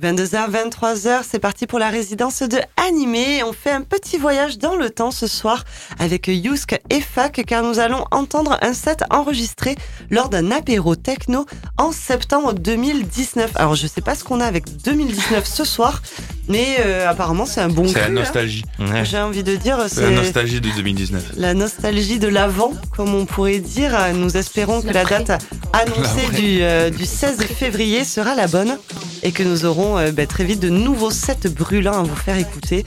22h, 23h, c'est parti pour la résidence de Animé. On fait un petit voyage dans le temps ce soir avec Yusk et Fak car nous allons entendre un set enregistré lors d'un apéro techno en septembre 2019. Alors je sais pas ce qu'on a avec 2019 ce soir, mais euh, apparemment c'est un bon C'est la hein. nostalgie. J'ai envie de dire, C'est la nostalgie de 2019. la nostalgie de l'avant, comme on pourrait dire. Nous espérons que la date annoncée du, euh, du 16 février sera la bonne et que nous aurons euh, bah, très vite de nouveaux sets brûlants à vous faire écouter.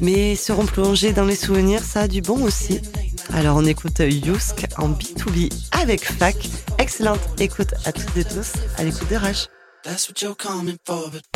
Mais seront plongés dans les souvenirs, ça a du bon aussi. Alors on écoute Yusk en B2B avec Fac. Excellente écoute à toutes et tous à l'écoute de but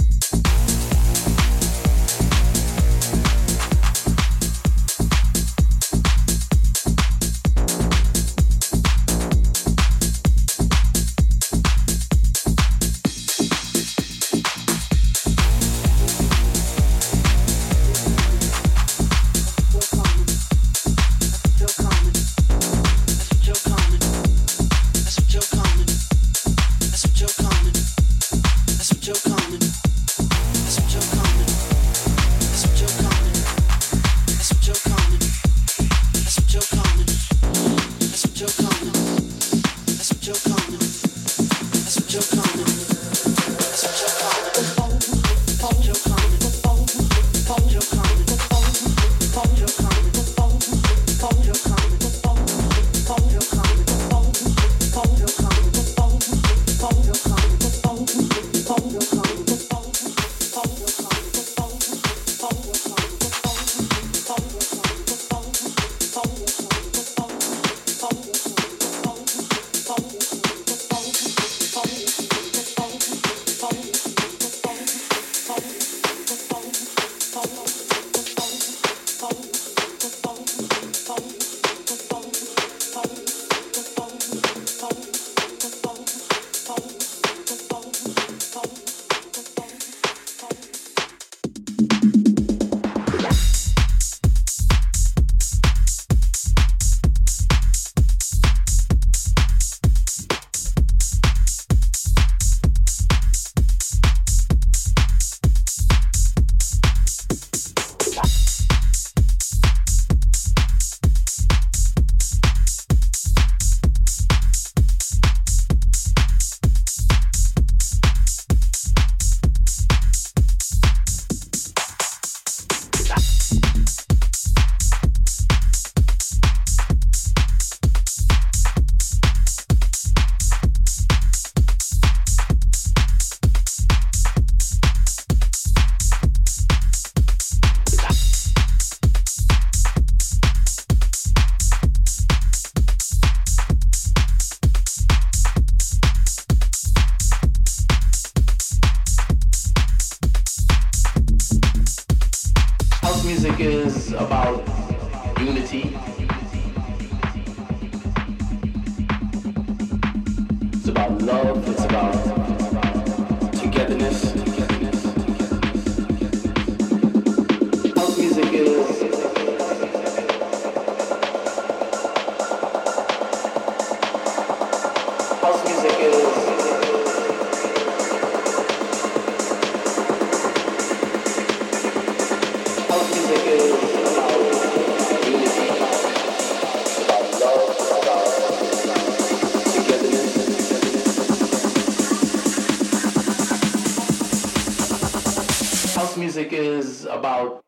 is about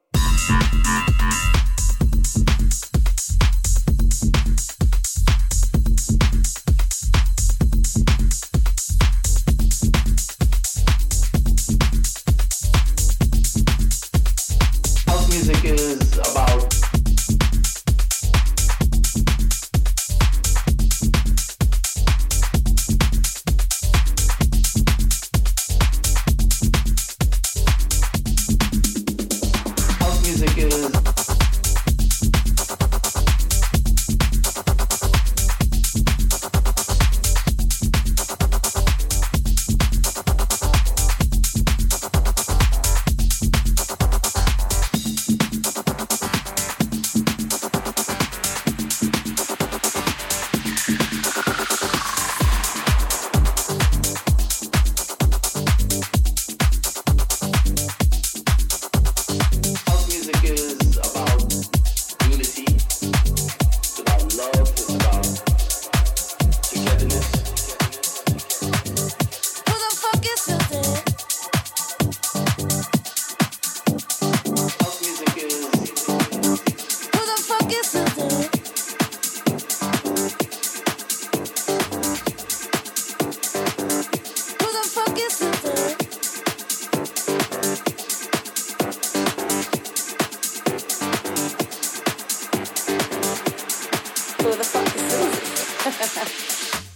Ha ha.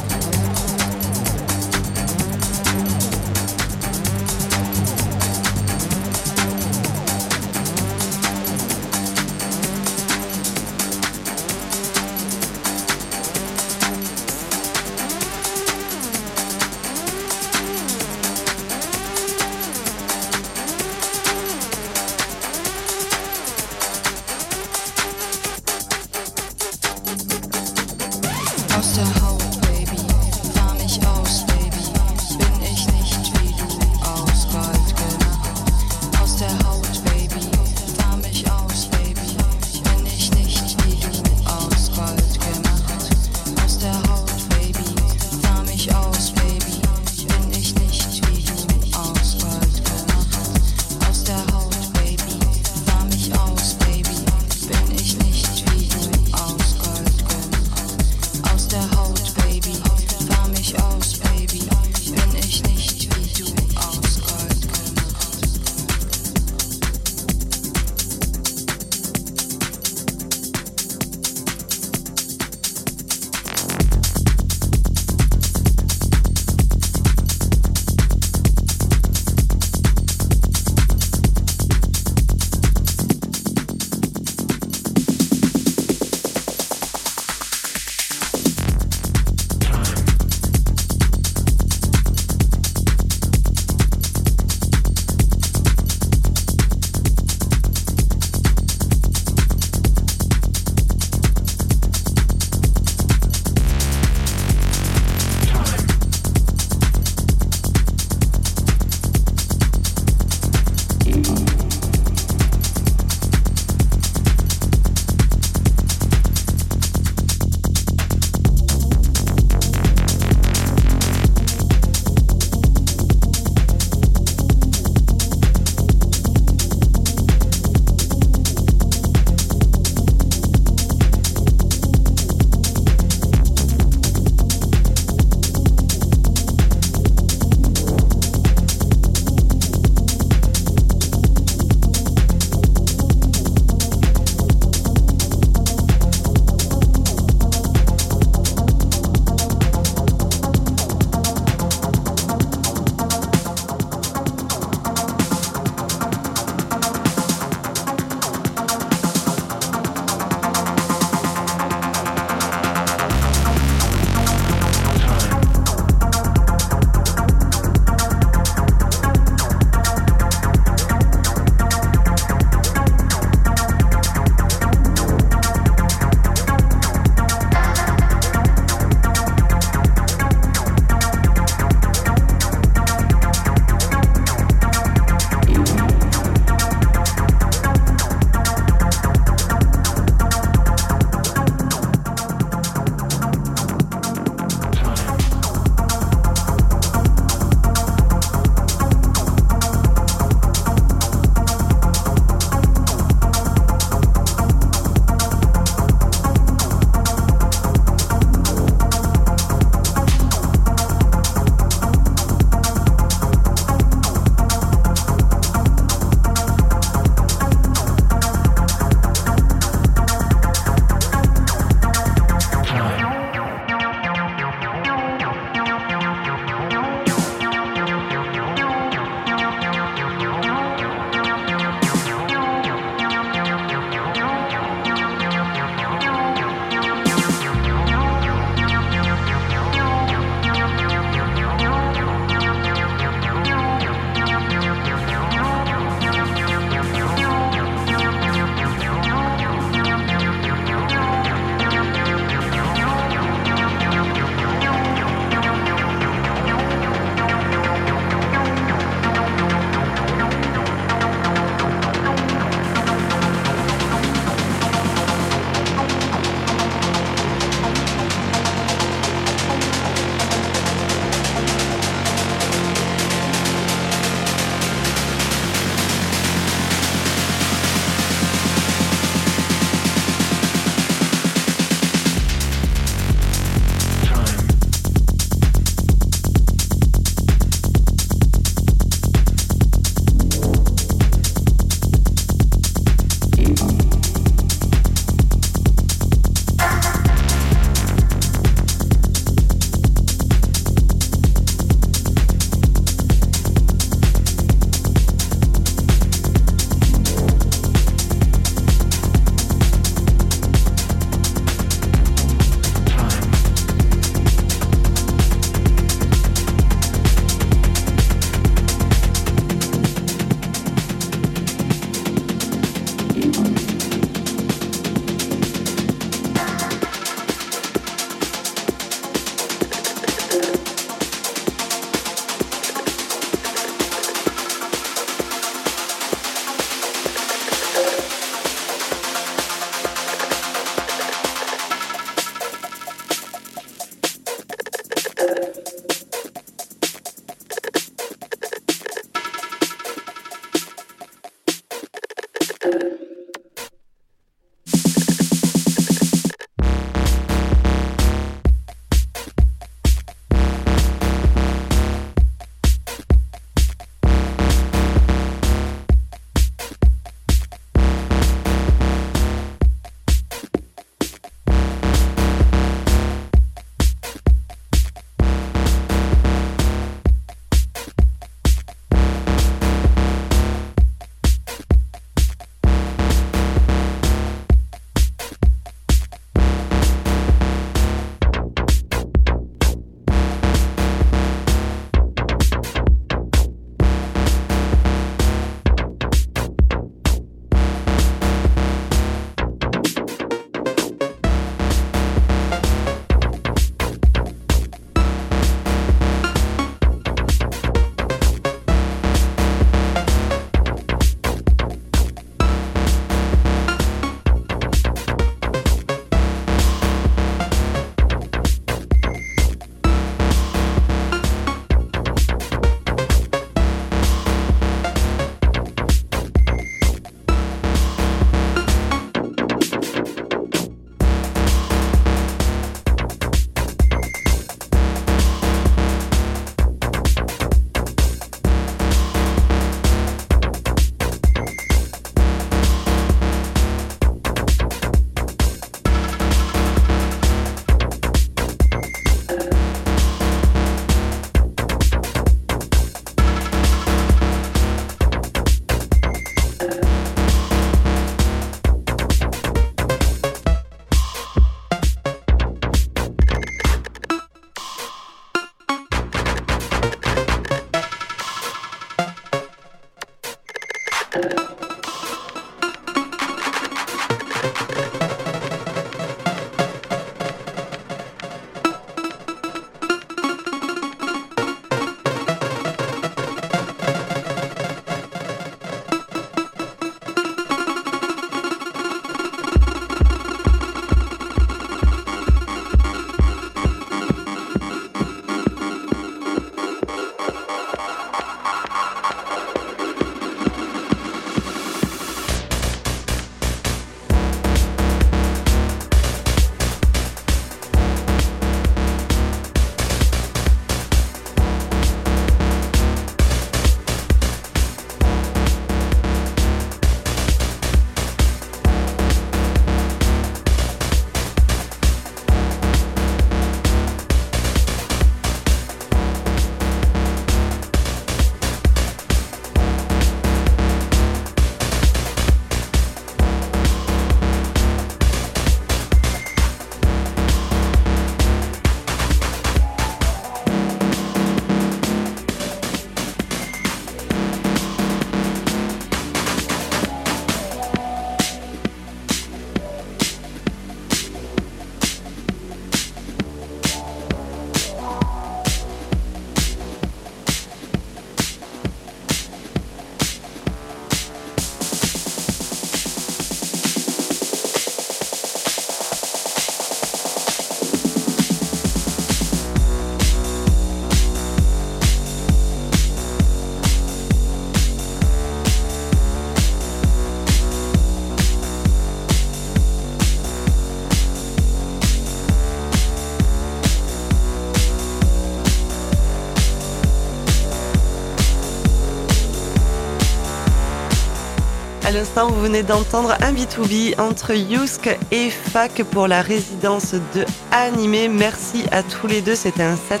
À l'instant, vous venez d'entendre un B2B entre Yusk et Fac pour la résidence de Animé. Merci à tous les deux. C'était un set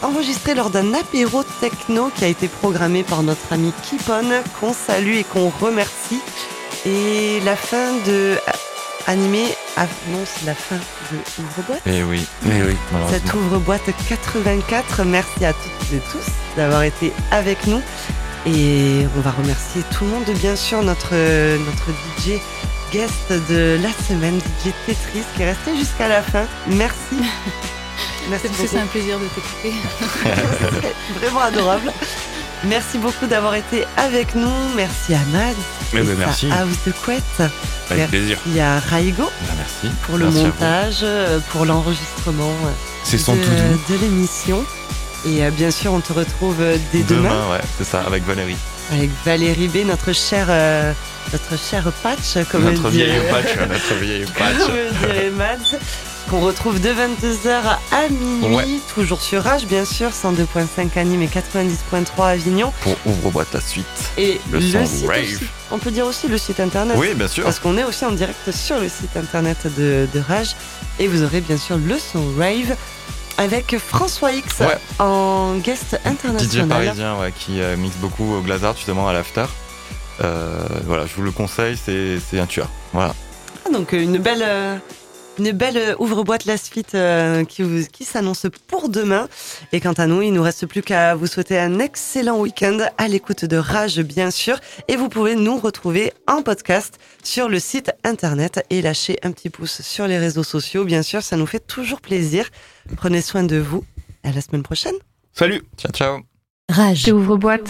enregistré lors d'un apéro techno qui a été programmé par notre ami Kipon, qu'on salue et qu'on remercie. Et la fin de Animé annonce la fin de Ouvre-boîte. Eh oui, eh oui, Cette ouvre-boîte 84. Merci à toutes et tous d'avoir été avec nous. Et on va remercier tout le monde, bien sûr, notre, notre DJ guest de la semaine, DJ Tetris, qui est resté jusqu'à la fin. Merci. Merci C'est parce que c'est beaucoup. un plaisir de t'écouter. Vraiment adorable. Merci beaucoup d'avoir été avec nous. Merci à Mad. Eh ben, merci. House de couette. Avec plaisir. Il y a Raigo Ah, merci. pour le Merci à montage, euh, pour l'enregistrement euh, C'est son de, tout doux. de l'émission. Et euh, bien sûr, on te retrouve euh, dès demain, ouais, c'est ça, avec Valérie. avec Valérie B, notre chère, euh, notre chère Patch, comme notre elle vieille patch, notre vieille patch. Comme dirait Mads, qu'on retrouve de 22h à minuit, Ouais. toujours sur Rage, bien sûr, 102.5 à Nîmes et 90.3 à Avignon. Pour ouvre-boîte la suite. Et Le le, son site rave. aussi. On peut dire aussi le site internet. Oui, bien sûr. Parce qu'on est aussi en direct sur le site internet de, de Rage. Et vous aurez bien sûr le son rave avec François X Ouais. en guest DJ international. parisien ouais, qui euh, mixe beaucoup au Glazart, justement, à l'after. Euh, voilà, je vous le conseille, c'est un tueur. Voilà. Ah, donc euh, une belle, une belle euh, ouvre-boîte la suite euh, qui, vous- qui s'annonce pour demain. Et quant à nous, il nous reste plus qu'à vous souhaiter un excellent week-end à l'écoute de Rage, bien sûr. Et vous pouvez nous retrouver en podcast sur le site internet et lâcher un petit pouce sur les réseaux sociaux. Bien sûr, ça nous fait toujours plaisir. Prenez soin de vous. À la semaine prochaine. Salut Ciao, ciao Rage. Ouvre boîte.